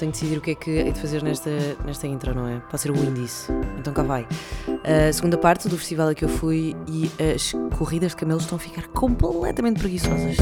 tenho de decidir o que é que hei de fazer nesta, nesta intro, não é? Pode ser o índice. Então cá vai. A segunda parte do festival a que eu fui e as corridas de camelos estão a ficar completamente preguiçosas.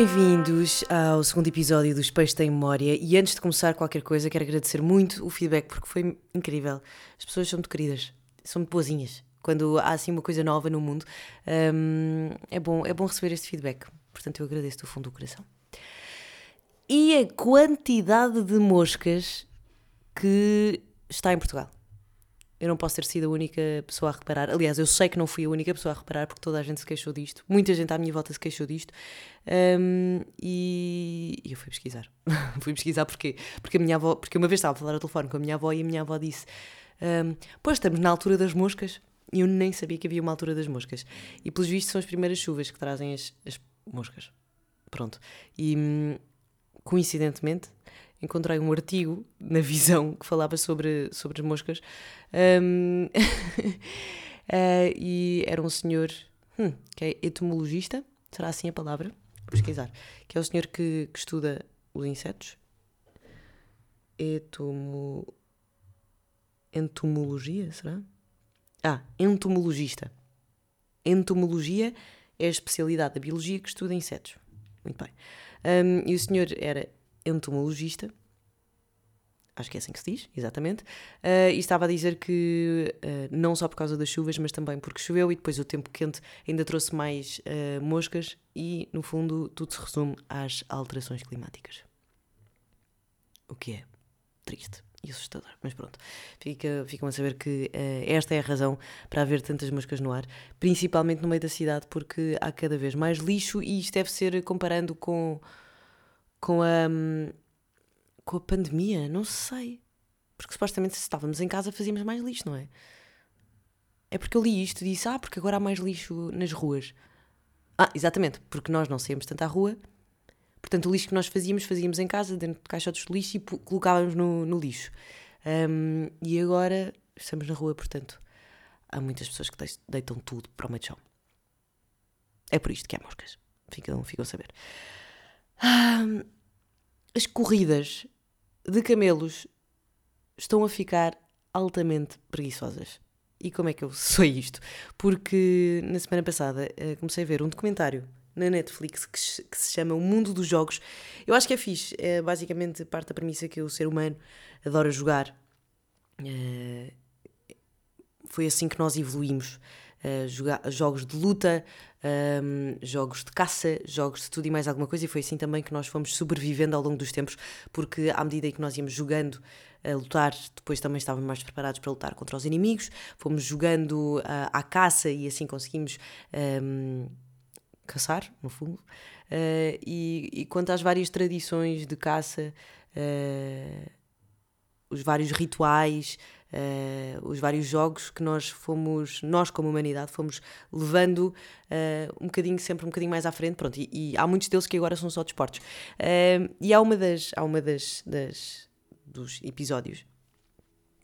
Bem-vindos ao segundo episódio dos Peixes Têm Memória e antes de começar qualquer coisa quero agradecer muito o feedback porque foi incrível. As pessoas são muito queridas, são muito boazinhas. Quando há assim uma coisa nova no mundo, hum, é, bom, é bom receber este feedback. Portanto, eu agradeço do fundo do coração. E a quantidade de moscas que está em Portugal. Eu não posso ter sido a única pessoa a reparar. Aliás, eu sei que não fui a única pessoa a reparar porque toda a gente se queixou disto. Muita gente à minha volta se queixou disto. Um, e, e, eu fui pesquisar. fui pesquisar porquê? Porque, a minha avó, porque uma vez estava a falar ao telefone com a minha avó e a minha avó disse: um, Pois estamos na altura das moscas. E eu nem sabia que havia uma altura das moscas. E pelos vistos são as primeiras chuvas que trazem as, as moscas. Pronto. E hum, coincidentemente encontrei um artigo na Visão que falava sobre, sobre as moscas um, uh, e era um senhor hum, que é etomologista, será assim a palavra? Pesquisar. Que é o senhor que, que estuda os insetos. Etomo... Entomologia, será? Ah, entomologista. Entomologia é a especialidade da biologia que estuda insetos. Muito bem. Um, e o senhor era entomologista, acho que é assim que se diz, exatamente, uh, e estava a dizer que uh, não só por causa das chuvas, mas também porque choveu e depois o tempo quente ainda trouxe mais uh, moscas e, no fundo, tudo se resume às alterações climáticas. O que é triste e assustador, mas pronto, fica, ficam a saber que esta é a razão para haver tantas moscas no ar, principalmente no meio da cidade, porque há cada vez mais lixo e isto deve ser comparando com com a, com a pandemia, não sei. Porque supostamente se estávamos em casa fazíamos mais lixo, não é? É porque eu li isto e disse, ah, porque agora há mais lixo nas ruas. Ah, exatamente, porque nós não saímos tanto à rua, portanto o lixo que nós fazíamos, fazíamos em casa, dentro de caixotes de lixo e colocávamos no, no lixo. Um, e agora estamos na rua, portanto há muitas pessoas que deitam tudo para o meio de chão. É por isto que há moscas. Ficam, ficam a saber. As corridas de camelos estão a ficar altamente preguiçosas. E como é que eu sei isto? Porque na semana passada uh, comecei a ver um documentário na Netflix que, se chama O Mundo dos Jogos. Eu acho que é fixe. É basicamente parte da premissa que o ser humano adora jogar. Uh, foi assim que nós evoluímos. Jogar, jogos de luta, um, jogos de caça, jogos de tudo e mais alguma coisa, e foi assim também que nós fomos sobrevivendo ao longo dos tempos, porque à medida que nós íamos jogando a lutar, depois também estávamos mais preparados para lutar contra os inimigos, fomos jogando uh, à caça e assim conseguimos um, caçar, no fundo. Uh, e, e, quanto às várias tradições de caça, uh, os vários rituais, uh, os vários jogos que nós fomos, nós como humanidade, fomos levando uh, um bocadinho, sempre um bocadinho mais à frente, pronto, e, e há muitos deles que agora são só desportos. Uh, e há uma das, há uma das, das dos episódios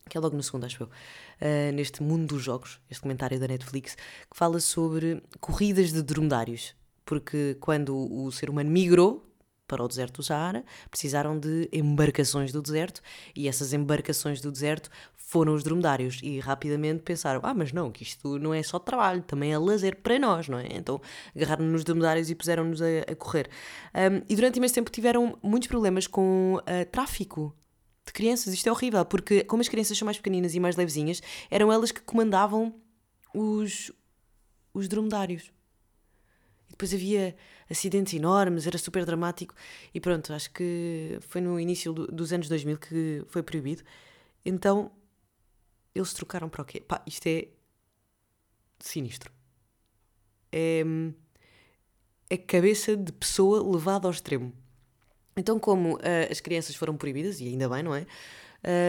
que é logo no segundo, acho eu, uh, neste mundo dos jogos, este comentário da Netflix, que fala sobre corridas de dromedários. Porque quando o ser humano migrou para o deserto do Saara, precisaram de embarcações do deserto e essas embarcações do deserto foram os dromedários e rapidamente pensaram: ah, mas não, que isto não é só trabalho, também é lazer para nós, não é? Então agarraram-nos nos dromedários e puseram-nos a, a correr. Um, e durante imenso tempo tiveram muitos problemas com uh, tráfico de crianças. Isto é horrível, porque como as crianças são mais pequeninas e mais levezinhas, eram elas que comandavam os, os dromedários. Depois havia acidentes enormes, era super dramático. E pronto, acho que foi no início do, dos anos 2000 que foi proibido. Então eles trocaram para o quê? Pá, isto é sinistro. É, é cabeça de pessoa levada ao extremo. Então, como uh, as crianças foram proibidas, e ainda bem, não é?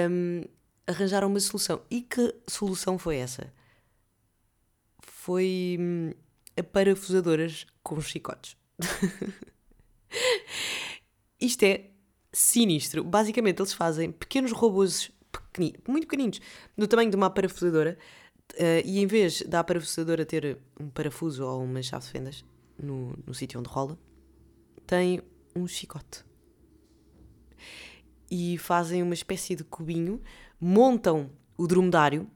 Um, arranjaram uma solução. E que solução foi essa? Foi hum, parafusadoras com chicotes. Isto é sinistro. Basicamente, eles fazem pequenos robôs pequeninos, muito pequeninos, do tamanho de uma parafusadora, uh, e em vez da parafusadora ter um parafuso ou uma chave de fendas no, no sítio onde rola, tem um chicote. E fazem uma espécie de cubinho, montam o dromedário.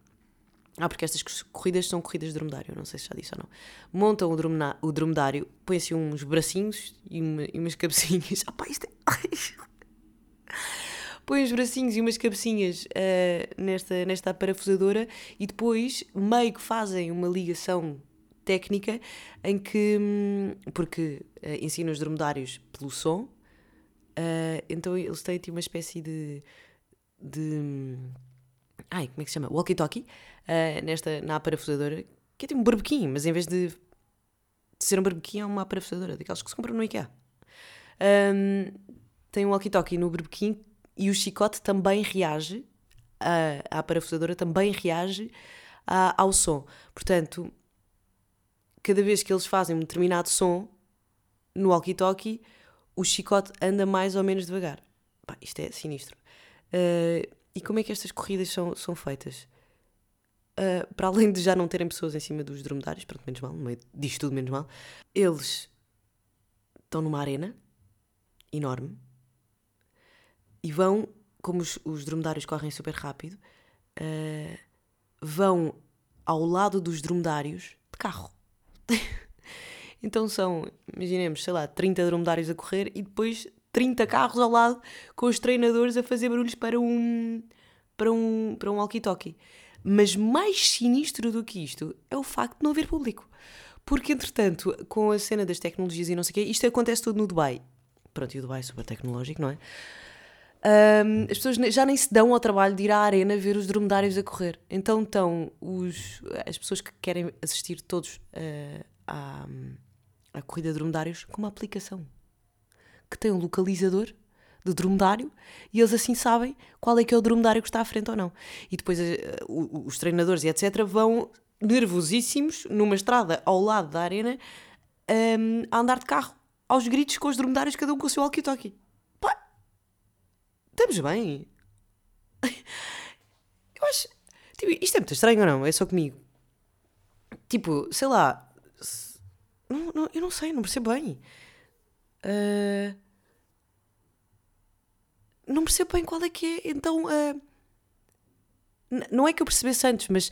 Ah, porque estas corridas são corridas de dromedário, não sei se já disse ou não. Montam o, o dromedário, põem-se uns bracinhos e, uma, e umas cabecinhas. Ah, pá, isto é põe os bracinhos e umas cabecinhas uh, nesta, nesta parafusadora e depois meio que fazem uma ligação técnica em que, hum, porque uh, ensina os dromedários pelo som, uh, então eles têm tipo, uma espécie de, de hum, ai, como é que se chama? Walkie-talkie, uh, nesta, na parafusadora, que é tipo um barbequim, mas em vez de, de ser um barbequim é uma parafusadora, daquelas que se compram no IKEA. Um, tem um walkie-talkie no barbequim e o chicote também reage, a, a parafusadora também reage a, ao som. Portanto, cada vez que eles fazem um determinado som no walkie-talkie, o chicote anda mais ou menos devagar. Pá, isto é sinistro. Uh, e como é que estas corridas são, são feitas? Uh, para além de já não terem pessoas em cima dos dromedários, pronto, menos mal, no meio disto tudo menos mal, eles estão numa arena enorme e vão, como os, os dromedários correm super rápido, uh, vão ao lado dos dromedários de carro. então são, imaginemos, sei lá, 30 dromedários a correr e depois 30 carros ao lado com os treinadores a fazer barulhos para um para um, para um walkie-talkie. Mas mais sinistro do que isto é o facto de não haver público. Porque, entretanto, com a cena das tecnologias e não sei o quê, isto acontece tudo no Dubai. Pronto, e o Dubai é super tecnológico, não é? Um, as pessoas já nem se dão ao trabalho de ir à arena ver os dromedários a correr. Então estão os, as pessoas que querem assistir todos uh, à, à corrida de dromedários com uma aplicação que tem um localizador do dromedário e eles assim sabem qual é que é o dromedário que está à frente ou não. E depois uh, os treinadores e etc. vão nervosíssimos numa estrada ao lado da arena um, a andar de carro, aos gritos com os dromedários, cada um com o seu walkie-talkie. Pá, estamos bem. Eu acho. Tipo, isto é muito estranho ou não? É só comigo. Tipo, sei lá. Não, não, eu não sei, não percebo bem. Uh, não percebo bem qual é que é. Então, uh, não é que eu percebesse antes, mas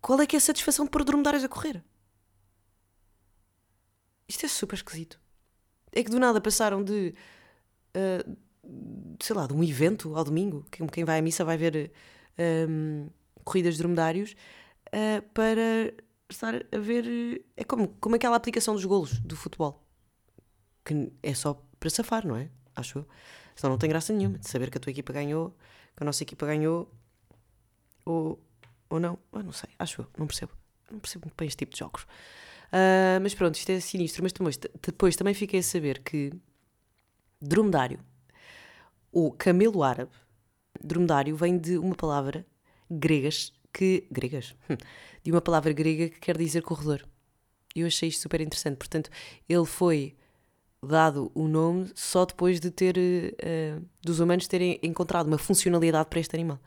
qual é que é a satisfação de pôr dromedários a correr? Isto é super esquisito. É que do nada passaram de. Uh, sei lá, de um evento ao domingo, quem vai à missa vai ver um, corridas de dromedários, uh, para estar a ver. É como, como aquela aplicação dos golos do futebol que é só para safar, não é? Acho eu. Senão não tem graça nenhuma de saber que a tua equipa ganhou, que a nossa equipa ganhou, ou, ou não. Eu não sei, acho eu, não percebo. Não percebo muito bem este tipo de jogos. Uh, mas pronto, isto é sinistro. Mas depois, depois também fiquei a saber que dromedário, ou camelo árabe, dromedário vem de uma palavra gregas que. gregas? Hum, de uma palavra grega que quer dizer corredor. Eu achei isto super interessante. Portanto, ele foi dado o nome só depois de ter uh, dos humanos terem encontrado uma funcionalidade para este animal.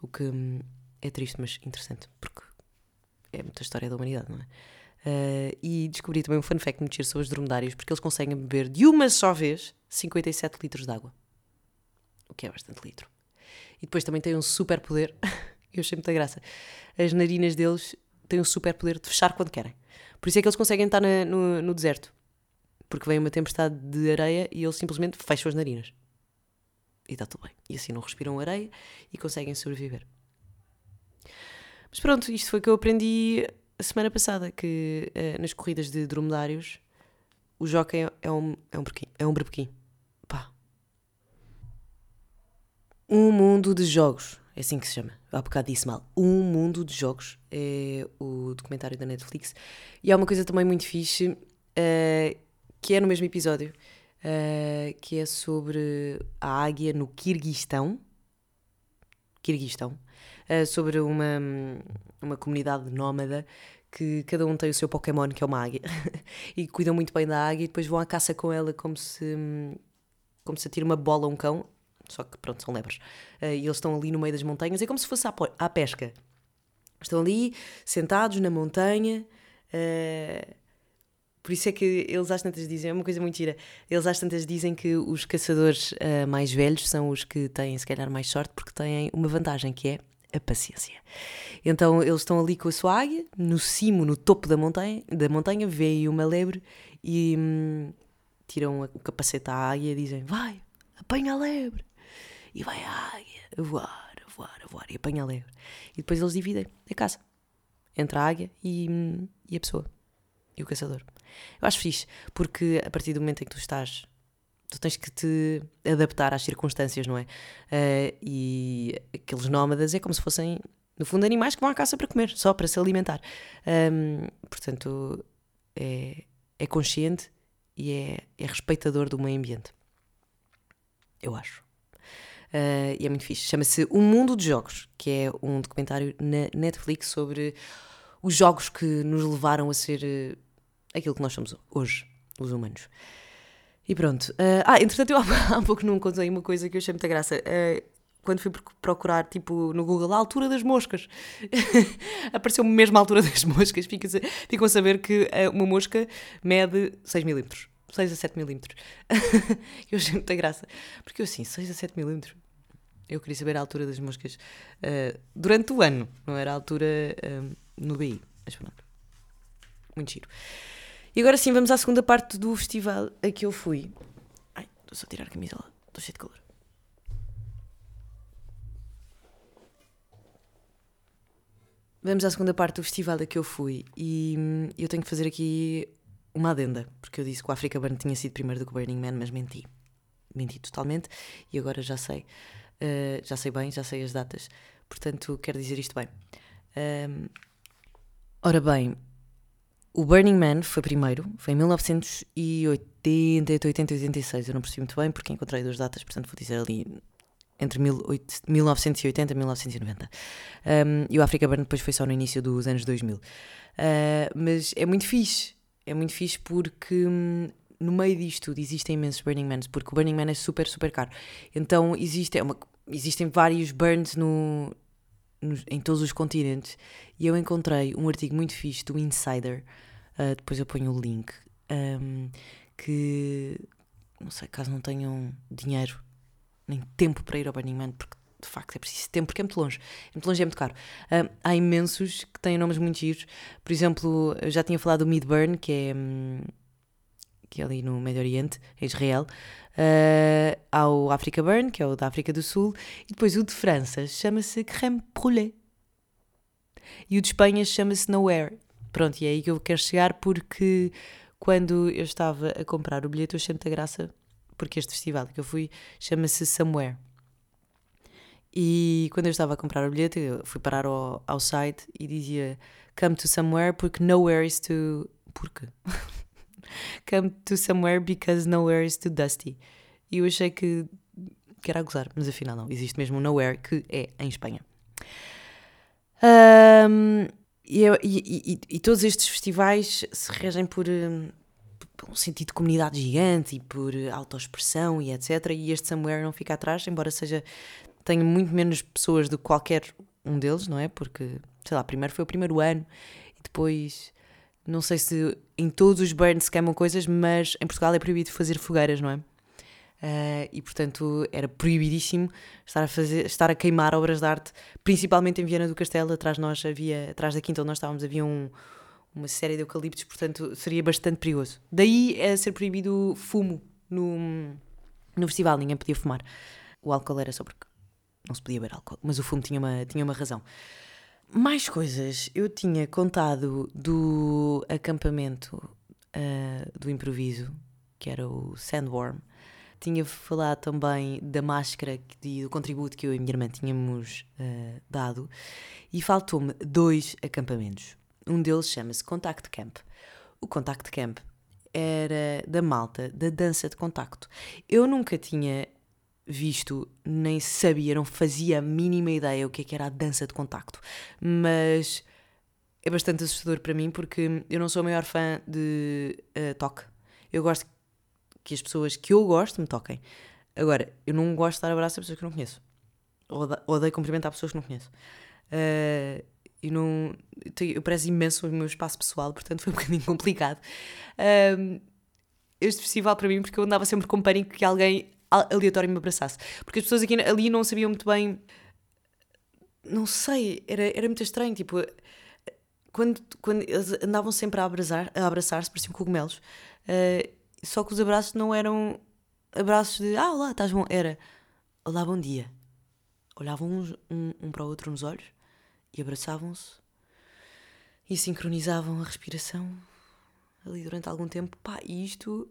O que hum, é triste, mas interessante, porque é muita história da humanidade, não é? Uh, e descobri também um fun fact muito sobre os dromedários, porque eles conseguem beber de uma só vez 57 litros de água. O que é bastante litro. E depois também tem um super poder, eu achei muita graça. As narinas deles têm um super poder de fechar quando querem. Por isso é que eles conseguem estar na, no, no deserto porque vem uma tempestade de areia e eles simplesmente fecham as narinas. E está tudo bem. E assim não respiram areia e conseguem sobreviver. Mas pronto, isto foi o que eu aprendi a semana passada, que uh, nas corridas de dromedários o jockey é um, é um, é um berbequim. Pá. Um mundo de jogos. É assim que se chama. Há bocado disse mal. Um mundo de jogos. É o documentário da Netflix. E há uma coisa também muito fixe. Uh, que é no mesmo episódio, uh, que é sobre a águia no Quirguistão. Quirguistão. Uh, sobre uma, uma comunidade nómada que cada um tem o seu Pokémon, que é uma águia, e cuidam muito bem da águia e depois vão à caça com ela como se, como se atira uma bola a um cão, só que pronto, são lebres. Uh, e eles estão ali no meio das montanhas, é como se fosse à, à pesca. Estão ali, sentados na montanha. Uh, por isso é que eles às tantas dizem, é uma coisa muito gira, eles às tantas dizem que os caçadores uh, mais velhos são os que têm, se calhar, mais sorte porque têm uma vantagem que é a paciência. Então eles estão ali com a sua águia, no cimo, no topo da montanha, da montanha veem uma lebre e hum, tiram o capacete à águia e dizem: Vai, apanha a lebre. E vai a águia a voar, a voar, a voar e apanha a lebre. E depois eles dividem a caça entre a águia e, hum, e a pessoa e o caçador. Eu acho fixe, porque a partir do momento em que tu estás, tu tens que te adaptar às circunstâncias, não é? Uh, e aqueles nómadas é como se fossem, no fundo, animais que vão à caça para comer, só para se alimentar. Um, portanto, é, é consciente e é, é respeitador do meio ambiente. Eu acho. Uh, e é muito fixe. Chama-se O Mundo dos Jogos, que é um documentário na Netflix sobre os jogos que nos levaram a ser uh, aquilo que nós somos hoje, os humanos. E pronto. Uh, ah, entretanto, eu há, pouco não contei uma coisa que eu achei muita graça. Uh, quando fui procurar, tipo, no Google, a altura das moscas. Apareceu-me mesmo a altura das moscas. Ficam a saber que uh, uma mosca mede 6 milímetros. 6 a 7 milímetros. eu achei muita graça. Porque eu assim, 6 a 7 milímetros. Eu queria saber a altura das moscas uh, durante o ano, não era a altura no BI. Mas pronto. Muito giro. E agora sim, vamos à segunda parte do festival a que eu fui. Ai, estou só a tirar a camisola, estou cheio de calor. Vamos à segunda parte do festival a que eu fui e hum, eu tenho que fazer aqui uma adenda, porque eu disse que o Africa Burn tinha sido primeiro do que o Burning Man, mas menti. Menti totalmente e agora já sei. Uh, já sei bem, já sei as datas. Portanto, quero dizer isto bem. Uh, ora bem, o Burning Man foi primeiro, foi em 1980, 80 e 86, eu não percebi muito bem porque encontrei duas datas, portanto vou dizer ali entre 1980 e 1990. Um, e o Africa Burn depois foi só no início dos anos 2000. Uh, mas é muito fixe, é muito fixe porque hum, no meio disto tudo existem imensos Burning Mans, porque o Burning Man é super, super caro. Então existe, é uma, existem vários burns no, no, em todos os continentes e eu encontrei um artigo muito fixe do Insider Uh, depois eu ponho o link. Um, que não sei, caso não tenham dinheiro nem tempo para ir ao Burning Man, porque de facto é preciso tempo, porque é muito longe. É muito longe é muito caro. Um, há imensos que têm nomes muito giros. Por exemplo, eu já tinha falado do Midburn, que é, um, que é ali no Médio Oriente, em Israel. Uh, há o Africa Burn, que é o da África do Sul. E depois o de França chama-se Crème Brûlée. E o de Espanha chama-se Nowhere. Pronto, e é aí que eu quero chegar porque quando eu estava a comprar o bilhete eu achei muita graça porque este festival que eu fui chama-se Somewhere. E quando eu estava a comprar o bilhete, eu fui parar ao, ao site e dizia Come to somewhere porque nowhere is too. Porque? Come to somewhere because nowhere is too dusty. E eu achei que, que era a gozar, mas afinal não. Existe mesmo um nowhere que é em Espanha. Um, e, e, e, e, todos estes festivais se regem por, hum, por, um sentido de comunidade gigante e por autoexpressão e etc. E este Somewhere não fica atrás, embora seja tenha muito menos pessoas do que qualquer um deles, não é? Porque, sei lá, primeiro foi o primeiro ano e depois não sei se em todos os burns queimam coisas, mas em Portugal é proibido fazer fogueiras, não é? Uh, e portanto era proibidíssimo estar a, fazer, estar a queimar obras de arte, principalmente em Viana do Castelo. Atrás nós havia, atrás da quinta onde nós estávamos, havia um, uma série de eucaliptos, portanto seria bastante perigoso. Daí é ser proibido fumo no, no festival, ninguém podia fumar. O álcool era só porque não se podia beber álcool, mas o fumo tinha uma, tinha uma razão. Mais coisas, eu tinha contado do acampamento uh, do improviso, que era o Sandworm, tinha falado também da máscara e do contributo que eu e a minha irmã tínhamos uh, dado e faltou-me dois acampamentos. Um deles chama-se Contact Camp. O Contact Camp era da malta da dança de contacto. Eu nunca tinha visto, nem sabia, não fazia a mínima ideia o que, é que era a dança de contacto, mas é bastante assustador para mim porque eu não sou a maior fã de uh, toque. Eu gosto que as pessoas que eu gosto me toquem. Agora, eu não gosto de dar abraço a pessoas que não conheço. Odeio, odeio cumprimentar pessoas que não conheço. Uh, eu não. Eu prezo imenso o meu espaço pessoal, portanto foi um bocadinho complicado. Um, este festival para mim, porque eu andava sempre com pânico que alguém aleatório me abraçasse. Porque as pessoas aqui, ali não sabiam muito bem. Não sei, era, era muito estranho. Tipo, quando, quando eles andavam sempre a abraçar-se, a abraçar pareciam cogumelos. Uh, só que os abraços não eram abraços de ah, olá, estás bom. Era olá, bom dia. Olhavam uns, um, um para o outro nos olhos e abraçavam-se e sincronizavam a respiração ali durante algum tempo. Pá, isto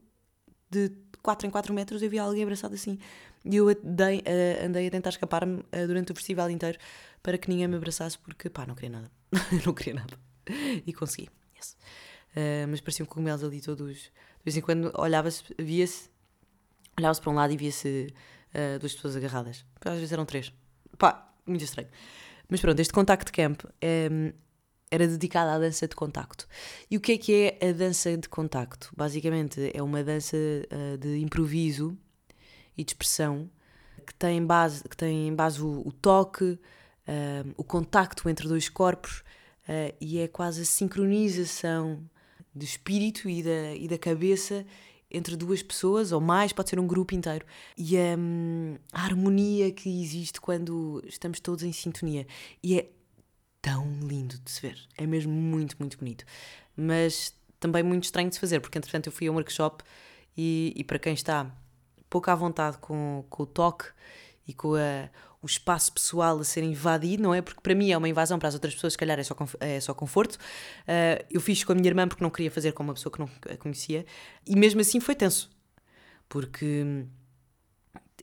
de 4 em 4 metros eu via alguém abraçado assim. E eu andei, uh, andei a tentar escapar-me uh, durante o festival inteiro para que ninguém me abraçasse porque, pá, não queria nada. não queria nada. E consegui. Yes. Uh, mas pareciam cogumelos ali todos. De vez em quando olhava-se, via-se, olhava-se para um lado e via-se duas pessoas agarradas. Às vezes eram três. Pá, muito estranho. Mas pronto, este Contact Camp é, era dedicado à dança de contacto. E o que é que é a dança de contacto? Basicamente é uma dança uh, de improviso e de expressão que tem base, que tem em base o, o toque, uh, o contacto entre dois corpos uh, e é quase a sincronização do espírito e da, e da cabeça entre duas pessoas ou mais, pode ser um grupo inteiro. E a, a harmonia que existe quando estamos todos em sintonia. E é tão lindo de se ver. É mesmo muito, muito bonito. Mas também muito estranho de se fazer, porque entretanto eu fui a um workshop e, e para quem está pouco à vontade com, com o toque e com a, o espaço pessoal a ser invadido, não é? Porque para mim é uma invasão, para as outras pessoas, se calhar, é só, é só conforto. Uh, eu fiz com a minha irmã porque não queria fazer com uma pessoa que não a conhecia, e mesmo assim foi tenso, porque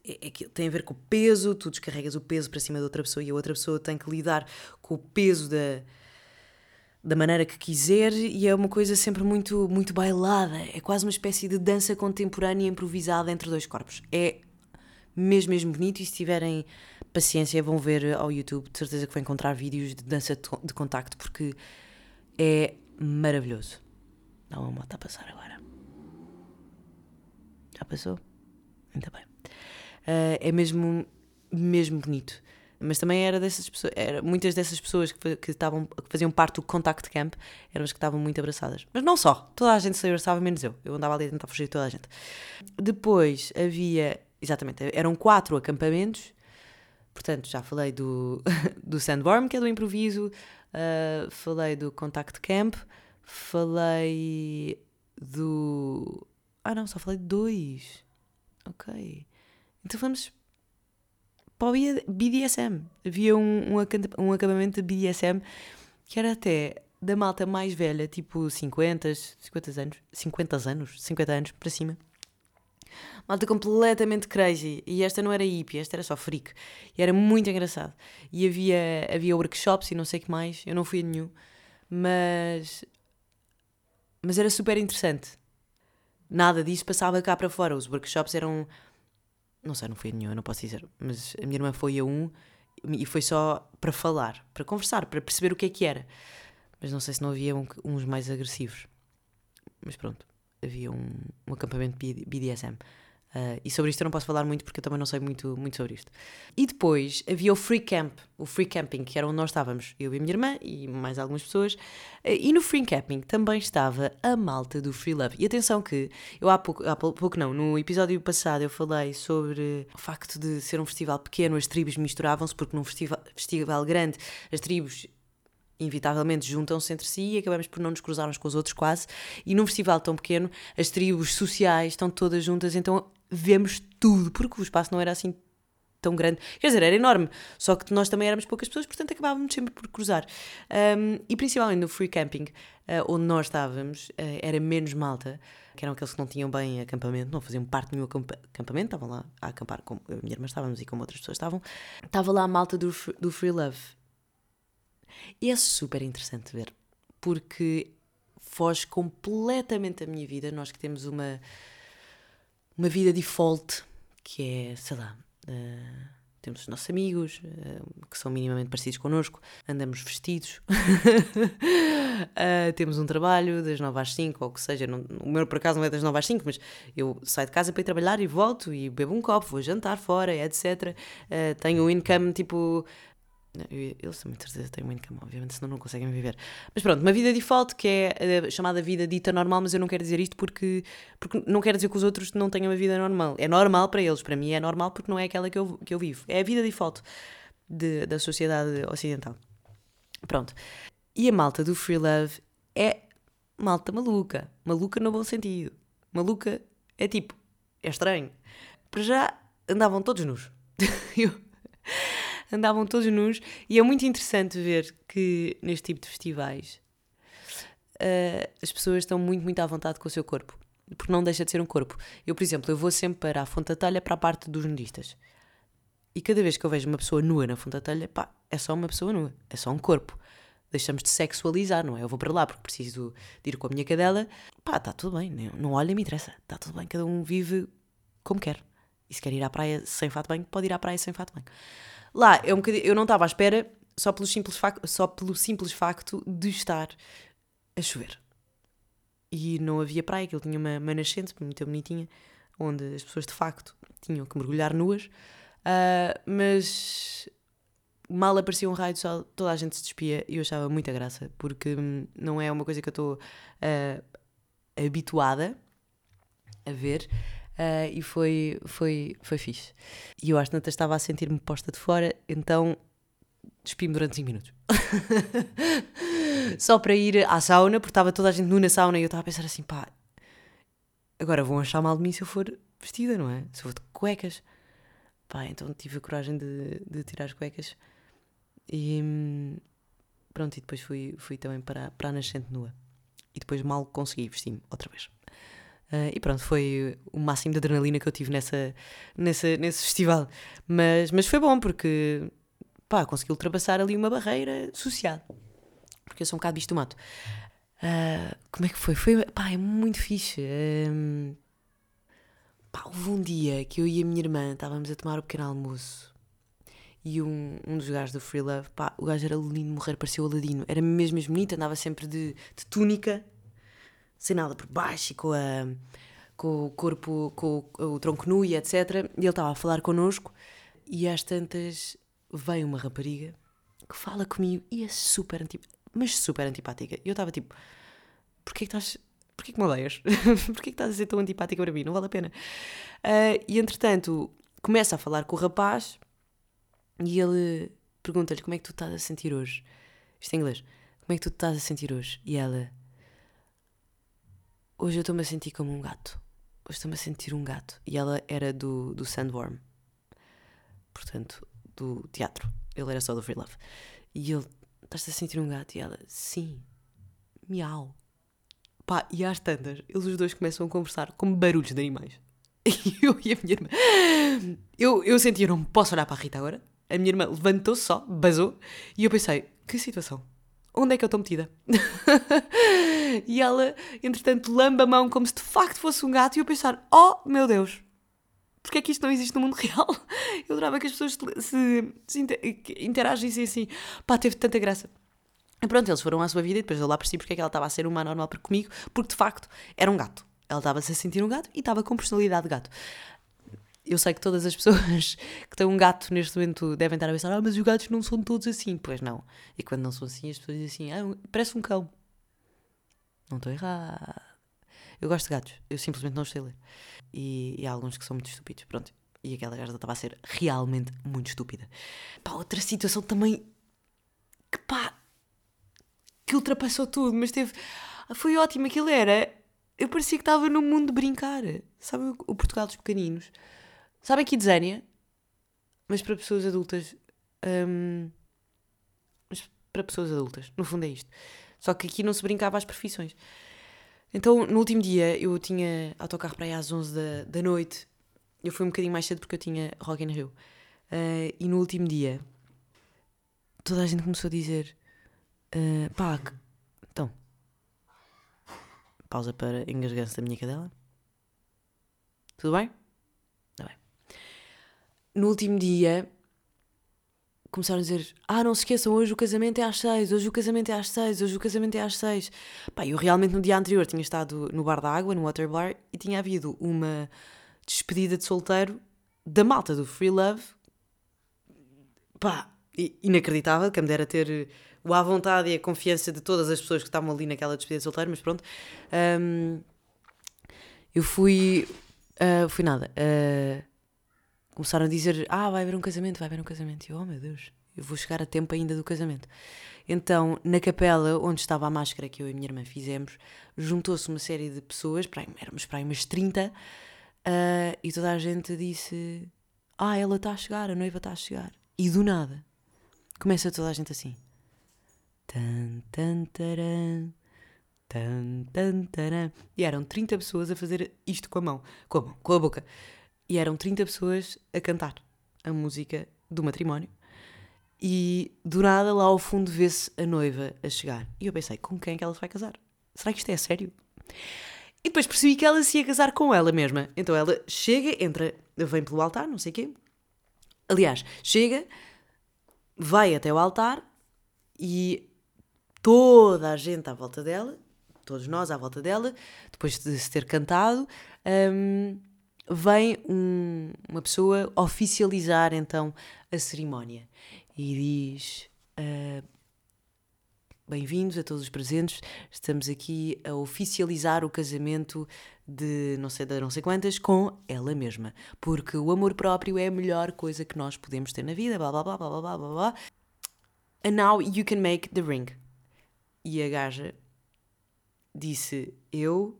é, tem a ver com o peso, tu descarregas o peso para cima da outra pessoa e a outra pessoa tem que lidar com o peso da, da maneira que quiser e é uma coisa sempre muito, muito bailada. É quase uma espécie de dança contemporânea improvisada entre dois corpos. É mesmo, mesmo bonito e se tiverem paciência vão ver ao YouTube, de certeza que vão encontrar vídeos de dança de contacto porque é maravilhoso. Dá uma moto a passar agora. Já passou? Ainda bem. Uh, é mesmo, mesmo bonito. Mas também era dessas pessoas, era, muitas dessas pessoas que, que, estavam, que faziam parte do Contact Camp eram as que estavam muito abraçadas. Mas não só, toda a gente se abraçava, menos eu. Eu andava ali a tentar fugir de toda a gente. Depois havia, exatamente, eram quatro acampamentos. Portanto, já falei do, do Sandworm, que é do improviso, uh, falei do Contact Camp, falei do. Ah, não, só falei de dois. Ok. Então vamos para o BDSM. Havia um, um, acabamento de BDSM que era até da malta mais velha, tipo 50, 50 anos, 50 anos, 50 anos para cima. Malta completamente crazy. E esta não era hippie, esta era só freak. E era muito engraçado. E havia, havia workshops e não sei o que mais. Eu não fui a nenhum. Mas. Mas era super interessante. Nada disso passava cá para fora. Os workshops eram não sei, não foi nenhum, eu não posso dizer. Mas a minha irmã foi a um e foi só para falar, para conversar, para perceber o que é que era. Mas não sei se não havia um, uns mais agressivos. Mas pronto, havia um, um acampamento BDSM. Uh, e sobre isto eu não posso falar muito porque eu também não sei muito, muito sobre isto. E depois havia o free camp, o free camping, que era onde nós estávamos, eu e a minha irmã e mais algumas pessoas. Uh, e no free camping também estava a malta do Free Love. E atenção que eu há pouco, há pouco não, no episódio passado eu falei sobre o facto de ser um festival pequeno, as tribos misturavam-se, porque num festival, festival grande as tribos inevitavelmente juntam-se entre si e acabamos por não nos cruzarmos com os outros quase. E num festival tão pequeno, as tribos sociais estão todas juntas, então vemos tudo, porque o espaço não era assim tão grande. Quer dizer, era enorme, só que nós também éramos poucas pessoas, portanto acabávamos sempre por cruzar. Um, e principalmente no free camping, uh, onde nós estávamos, uh, era menos malta, que eram aqueles que não tinham bem acampamento, não faziam parte do meu acampamento, estavam lá a acampar, como a minha irmã estávamos e como outras pessoas estavam. Estava lá a malta do, do Free Love. E é super interessante ver, porque foge completamente a minha vida. Nós que temos uma uma vida default, que é, sei lá, uh, temos os nossos amigos, uh, que são minimamente parecidos connosco, andamos vestidos, uh, temos um trabalho das 9 às 5, ou que seja, não, o meu por acaso não é das 9 às 5, mas eu saio de casa para ir trabalhar e volto e bebo um copo, vou jantar fora, etc. Tenho um income tipo eles também, certeza, têm um income, obviamente, senão não conseguem viver. Mas pronto, uma vida default, que é a chamada vida dita normal, mas eu não quero dizer isto porque, porque não quero dizer que os outros não tenham uma vida normal. É normal para eles, para mim é normal porque não é aquela que eu, que eu vivo. É a vida default de, da sociedade ocidental. Pronto. E a malta do Free Love é malta maluca. Maluca no bom sentido. Maluca é tipo, é estranho. Para já andavam todos nus. eu andavam todos nus e é muito interessante ver que neste tipo de festivais uh, as pessoas estão muito, muito à vontade com o seu corpo, porque não deixa de ser um corpo. Eu, por exemplo, eu vou sempre para a Fonte da Telha para a parte dos nudistas. E cada vez que eu vejo uma pessoa nua na Fonte da Telha, pá, é só uma pessoa nua, é só um corpo. Deixamos de sexualizar, não é? Eu vou para lá porque preciso de ir com a minha cadela. Pá, está tudo bem, não olha, me interessa. Está tudo bem, cada um vive como quer. E se quer ir à praia sem fato bem, pode ir à praia sem fato bem. Lá, é um eu não estava à espera só pelo, simples só pelo simples facto de estar a chover. E não havia praia, que ele tinha uma, uma nascente muito bonitinha, onde as pessoas de facto tinham que mergulhar nuas, uh, mas mal aparecia um raio de sol, toda a gente se despia e eu achava muita graça, porque não é uma coisa que eu estou uh, habituada a ver. Uh, e foi, foi, foi fixe. E eu às tantas estava a sentir-me posta de fora, então despi-me durante 5 minutos. Só para ir à sauna, porque estava toda a gente nu na sauna e eu estava a pensar assim, pá, agora vão achar mal de mim se eu for vestida, não é? Se eu for de cuecas. Pá, então tive a coragem de, de tirar as cuecas e pronto, e depois fui, fui também para, para a nascente nua. E depois mal consegui vestir-me outra vez. Uh, e pronto, foi o máximo de adrenalina que eu tive nessa, nessa, nesse festival. Mas, mas foi bom porque pá, consegui ultrapassar ali uma barreira social. Porque eu sou um bocado bicho do mato. Uh, como é que foi? Foi pá, é muito fixe. Um, pá, houve um dia que eu e a minha irmã estávamos a tomar o pequeno almoço e um, um dos gajos do Free Love, pá, o gajo era lindo, morrer, parecia o Aladino. Era mesmo, mesmo bonito, andava sempre de, de túnica sem nada por baixo e com, a, com o corpo, com o, o tronco nu e etc. E ele estava a falar connosco e às tantas vem uma rapariga que fala comigo e é super antipática, mas super antipática. E eu estava tipo, porquê que estás. Porquê que me odeias? porquê que estás a ser tão antipática para mim? Não vale a pena. Uh, e entretanto, começa a falar com o rapaz e ele pergunta-lhe como é que tu estás a sentir hoje. Isto é inglês. Como é que tu estás a sentir hoje? E ela, Hoje eu estou-me a sentir como um gato. Hoje estou-me a sentir um gato. E ela era do, do Sandworm. Portanto, do teatro. Ele era só do Free Love. E ele, estás-te a sentir um gato? E ela, sim. Miau. Pá, e às tantas, eles os dois começam a conversar com barulhos de animais. E eu e a minha irmã. Eu, eu senti, eu não posso olhar para a Rita agora. A minha irmã levantou-se só, basou. E eu pensei, que situação? Onde é que eu estou metida? e ela, entretanto, lamba a mão como se de facto fosse um gato e eu pensar, oh meu Deus, porque é que isto não existe no mundo real? Eu adorava que as pessoas se, se interagissem assim. Pá, teve tanta graça. E pronto, eles foram à sua vida e depois eu lá percebi porque é que ela estava a ser uma normal comigo, porque de facto era um gato. Ela estava-se a sentir um gato e estava com personalidade de gato. Eu sei que todas as pessoas que têm um gato neste momento devem estar a pensar, ah, mas os gatos não são todos assim. Pois não. E quando não são assim, as pessoas dizem assim, ah, parece um cão. Não estou errado. Eu gosto de gatos, eu simplesmente não sei ler. E, e há alguns que são muito estúpidos, pronto. E aquela gaja estava a ser realmente muito estúpida. Pá, outra situação também que pá, que ultrapassou tudo, mas teve. Foi ótimo, aquilo era. Eu parecia que estava num mundo de brincar. Sabe o Portugal dos pequeninos? Sabe aqui de Zénia? Mas para pessoas adultas. Hum, mas para pessoas adultas, no fundo é isto. Só que aqui não se brincava às profissões. Então, no último dia, eu tinha autocarro para aí às 11 da, da noite. Eu fui um bocadinho mais cedo porque eu tinha Rock in Rio. Uh, e no último dia, toda a gente começou a dizer: uh, pá, então, pausa para engasganço da minha cadela. Tudo bem? Está bem. No último dia, começaram a dizer: Ah, não se esqueçam, hoje o casamento é às seis, hoje o casamento é às seis, hoje o casamento é às seis. Pá, eu realmente no dia anterior tinha estado no bar da água, no water bar, e tinha havido uma despedida de solteiro da malta do Free Love. Pá, inacreditável, que me dera ter o à vontade e a confiança de todas as pessoas que estavam ali naquela despedida de solteiro, mas pronto. Um, eu fui. Uh, fui nada. Uh, começaram a dizer: Ah, vai haver um casamento, vai haver um casamento. E eu, oh meu Deus, eu vou chegar a tempo ainda do casamento. Então, na capela onde estava a máscara que eu e a minha irmã fizemos, juntou-se uma série de pessoas, para aí, éramos para aí umas 30, uh, e toda a gente disse: Ah, ela está a chegar, a noiva está a chegar. E do nada, começa toda a gente assim. Tan, tan, taran, tan, tan, taran. E eram 30 pessoas a fazer isto com a mão, com a mão, com a boca. E eram 30 pessoas a cantar a música do matrimónio. E do nada lá ao fundo vê-se a noiva a chegar. E eu pensei, com quem é que ela se vai casar? Será que isto é sério? E depois percebi que ela se ia casar com ela mesma. Então ela chega, entra, vem pelo altar, não sei o quê. Aliás, chega, vai até o altar e toda a gente à volta dela, todos nós à volta dela, depois de se ter cantado, um, vem um, uma pessoa oficializar então a cerimónia e diz: uh, Bem-vindos a todos os presentes, estamos aqui a oficializar o casamento de não sei de não sei quantas com ela mesma, porque o amor próprio é a melhor coisa que nós podemos ter na vida, blá blá blá blá blá blá blá. And now you can make the ring. E a gaja disse: Eu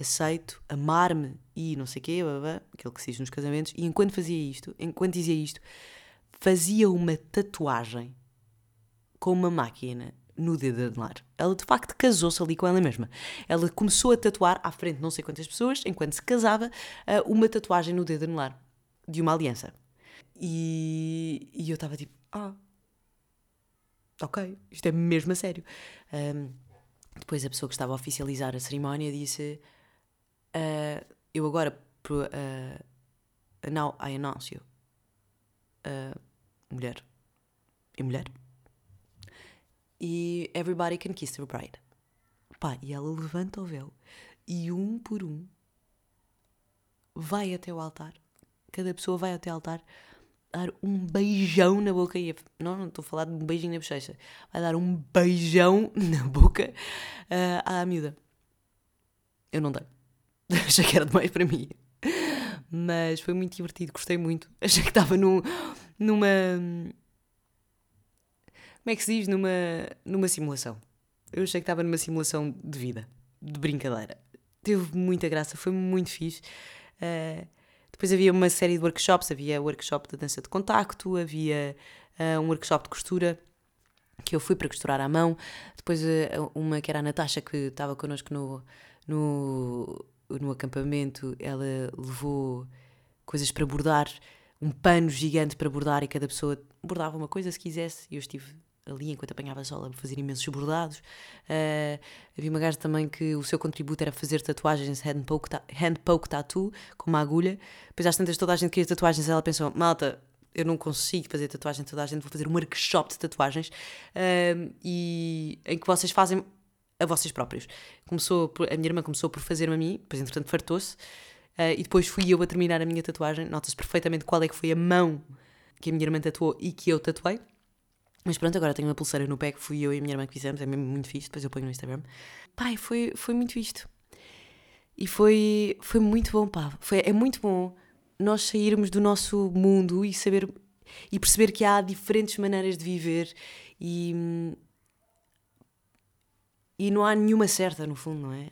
aceito amar-me e não sei o quê, blá, aquilo que se diz nos casamentos. E enquanto fazia isto, enquanto dizia isto, fazia uma tatuagem com uma máquina no dedo anelar. Ela de facto casou-se ali com ela mesma. Ela começou a tatuar à frente não sei quantas pessoas, enquanto se casava, eh, uma tatuagem no dedo anelar de uma aliança. E, e eu estava tipo, ah, ok, isto é mesmo a sério. Um, depois a pessoa que estava a oficializar a cerimónia disse: uh, Eu agora, uh, now I announce you, uh, mulher e mulher, e everybody can kiss the bride. Pá, e ela levanta o véu e um por um vai até o altar. Cada pessoa vai até o altar dar um beijão na boca. E não, não estou a falar de um beijinho na bochecha. Vai dar um beijão na boca uh, à miúda. Eu não dei. Achei que era demais para mim. Mas foi muito divertido, gostei muito. Achei que estava num, numa. Como é que se diz? Numa, numa simulação. Eu achei que estava numa simulação de vida, de brincadeira. Teve muita graça, foi muito fixe. Uh, depois havia uma série de workshops, havia workshop de dança de contacto, havia uh, um workshop de costura que eu fui para costurar à mão, depois uh, uma que era a Natasha que estava connosco no, no, no acampamento, ela levou coisas para bordar, um pano gigante para bordar e cada pessoa bordava uma coisa se quisesse e eu estive ali enquanto apanhava sol a fazer imensos bordados. Uh, havia uma gaja também que o seu contributo era fazer tatuagens hand poke, hand poke tattoo com uma agulha. Depois às tantas toda a gente queria tatuagens ela pensou, malta, eu não consigo fazer tatuagem toda a gente, vou fazer um workshop de tatuagens uh, e em que vocês fazem a vocês próprios. Começou por, a minha irmã começou por fazer-me a mim, depois entretanto fartou-se uh, e depois fui eu a terminar a minha tatuagem. Nota-se perfeitamente qual é que foi a mão que a minha irmã tatuou e que eu tatuei. Mas pronto, agora tenho uma pulseira no pé que fui eu e a minha irmã que fizemos, é mesmo muito fixe, depois eu ponho no Instagram. Pai, foi, foi muito isto. E foi, foi muito bom, pá. Foi, é muito bom nós sairmos do nosso mundo e saber e perceber que há diferentes maneiras de viver e, e não há nenhuma certa, no fundo, não é?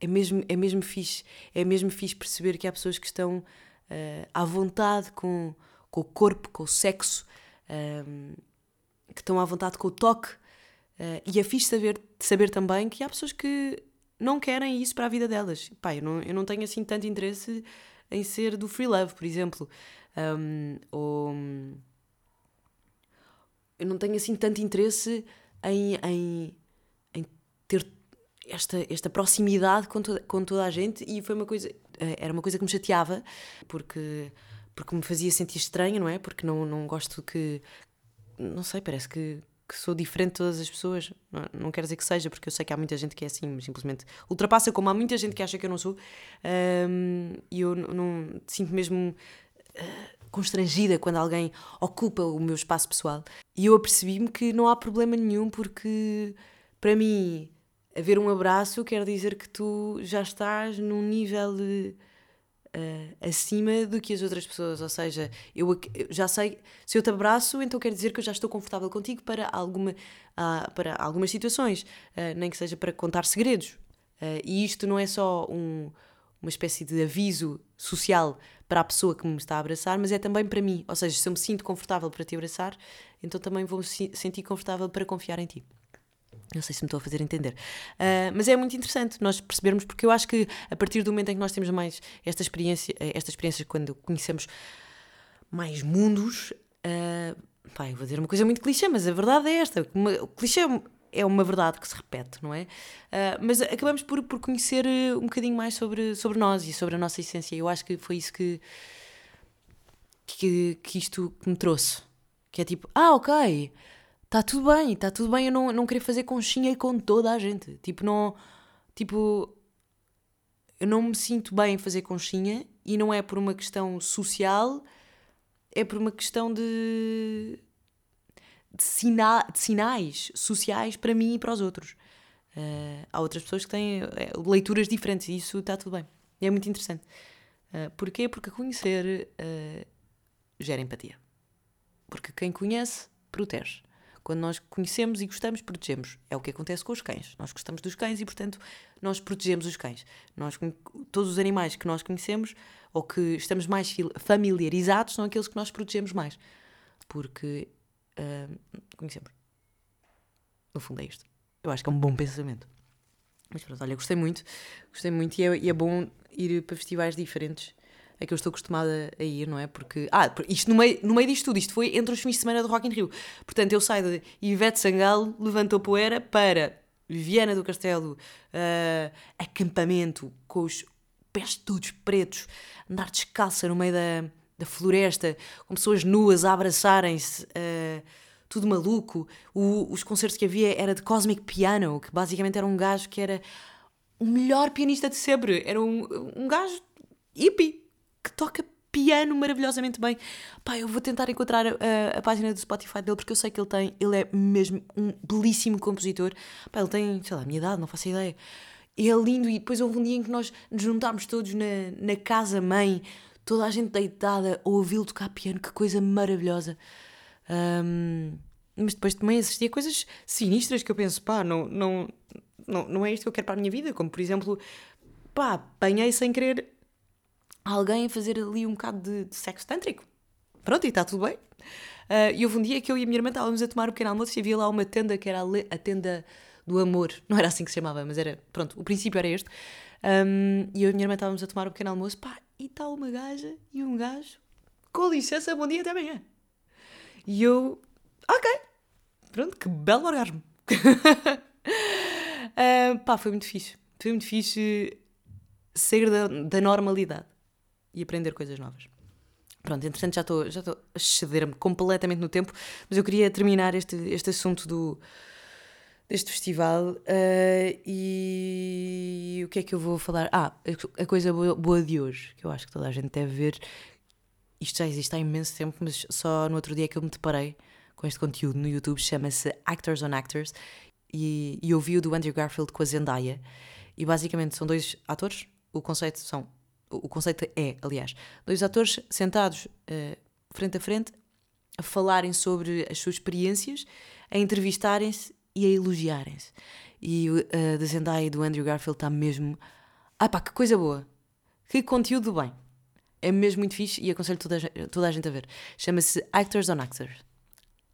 É mesmo, é mesmo fixe, é mesmo fixe perceber que há pessoas que estão uh, à vontade com, com o corpo, com o sexo. Um, eh, que estão à vontade com o toque. Uh, e é fixe saber, saber também que há pessoas que não querem isso para a vida delas. Pá, eu não, eu não tenho assim tanto interesse em ser do free love, por exemplo. Um, ou. Eu não tenho assim tanto interesse em, em, esta, esta proximidade com, to, com toda a gente e foi uma coisa. Eh, era uma coisa que me chateava, porque porque me fazia sentir estranha, não é? Porque não, não gosto que. Não sei, parece que, que sou diferente de todas as pessoas. Não, não quero dizer que seja, porque eu sei que há muita gente que é assim, simplesmente ultrapassa, como há muita gente que acha que eu não sou. E eu não, não sinto mesmo. Uh, constrangida quando alguém ocupa o meu espaço pessoal. E eu apercebi-me que não há problema nenhum, porque para mim, haver um abraço quer dizer que tu já estás num nível de, uh, acima do que as outras pessoas. Ou seja, eu, eu, já sei, se eu te abraço, então quer dizer que eu já estou confortável contigo para, alguma, uh, para algumas situações, uh, nem que seja para contar segredos. e isto não é só um, uma espécie de aviso social para a pessoa que me está a abraçar, mas é também para mim. Ou seja, se eu me sinto confortável para te abraçar, então também vou me sentir confortável para confiar em ti. Não sei se me estou a fazer entender. Uh, mas é muito interessante nós percebermos, porque eu acho que a partir do momento em que nós temos mais esta experiência, esta experiência quando conhecemos mais mundos, uh, pá, vou dizer uma coisa muito clichê, mas a verdade é esta. Uma, o clichê é uma verdade que se repete, não é? Uh, mas acabamos por, por conhecer uh, um bocadinho mais sobre, sobre nós e sobre a nossa essência. Eu acho que foi isso que, que, que isto me trouxe. Que é tipo, ah, ok, está tudo bem, está tudo bem eu não, não querer fazer conchinha com toda a gente. Tipo, não. Tipo, eu não me sinto bem em fazer conchinha e não é por uma questão social, é por uma questão de de, sina de sinais sociais para mim e para os outros. Uh, há outras pessoas que têm uh, leituras diferentes e isso está tudo bem. E é muito interessante. Uh, porquê? Porque conhecer uh, gera empatia. Porque quem conhece, protege. Quando nós conhecemos e gostamos, protegemos. É o que acontece com os cães. Nós gostamos dos cães e, portanto, nós protegemos os cães. Nós, todos os animais que nós conhecemos ou que estamos mais familiarizados são aqueles que nós protegemos mais. Porque uh, conhecemos. No fundo é isto. Eu acho que é um bom pensamento. Mas pronto, olha, gostei muito. Gostei muito e é, e é bom ir para festivais diferentes é que eu estou acostumada a ir, não é? Porque. Ah, isto no meio, no meio disto tudo, isto foi entre os fins de semana do Rock in Rio. Portanto, eu saio de Ivete Sangalo, levantou poeira para Viana do Castelo, uh, acampamento com os pés todos pretos, andar descalça no meio da, da floresta, com pessoas nuas a abraçarem-se, uh, tudo maluco. O, os concertos que havia era de Cosmic Piano, que basicamente era um gajo que era o melhor pianista de sempre. Era um, um gajo hippie que toca piano maravilhosamente bem. Pá, eu vou tentar encontrar a, a, página do Spotify dele porque eu sei que ele tem, ele é mesmo um belíssimo compositor. Pá, ele tem, sei lá, a minha idade, não faço ideia. E é lindo e depois houve um dia em que nós nos juntámos todos na, na casa mãe toda a gente deitada a ouvi-lo tocar piano, que coisa maravilhosa. Um, mas depois também assistia a coisas sinistras que eu penso, pá, não, não, não, não é isto que eu quero para a minha vida. Como por exemplo, pá, apanhei sem querer alguém a fazer ali um bocado de, de sexo tântrico. Pronto, e está tudo bem. Uh, e houve um dia que eu e a minha irmã estávamos a tomar um pequeno almoço e havia lá uma tenda que era a, tenda do amor. Não era assim que se chamava, mas era, pronto, o princípio era este. Um, e eu e a minha irmã estávamos a tomar um pequeno almoço, pá, e está uma gaja e um gajo, com licença, bom dia, até amanhã. E eu, ok, pronto, que belo orgasmo. uh, pá, foi muito fixe. Foi muito fixe sair da, da normalidade e aprender coisas novas. Pronto, entretanto já estou já a ceder-me completamente no tempo, mas eu queria terminar este, este assunto do, deste festival uh, e o que é que eu vou falar? Ah, a coisa boa de hoje, que eu acho que toda a gente deve ver. Isto já existe há imenso tempo, mas só no outro dia que eu me deparei com este conteúdo no YouTube, chama-se Actors on Actors, e, e eu vi o do Andrew Garfield com a Zendaya, e basicamente são dois atores, o conceito são, o conceito é, aliás, dois atores sentados uh, frente a frente, a falarem sobre as suas experiências, a entrevistarem-se e a elogiarem-se. E uh, da Zendaya e do Andrew Garfield está mesmo. Ah pá, que coisa boa! Que conteúdo bem! É mesmo muito fixe e aconselho toda a, toda a gente a ver. Chama-se Actors on Actors.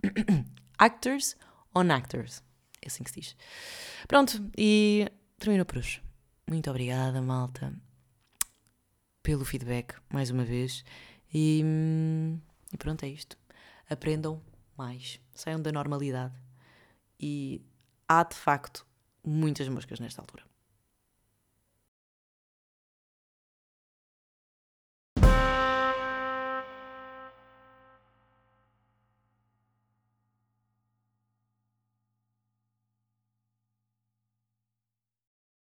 Actors on Actors. É assim que se diz. Pronto, e termino por hoje. Muito obrigada, malta, pelo feedback, mais uma vez. E, hum, e pronto, é isto. Aprendam mais. Saiam da normalidade e há de facto muitas moscas nesta altura.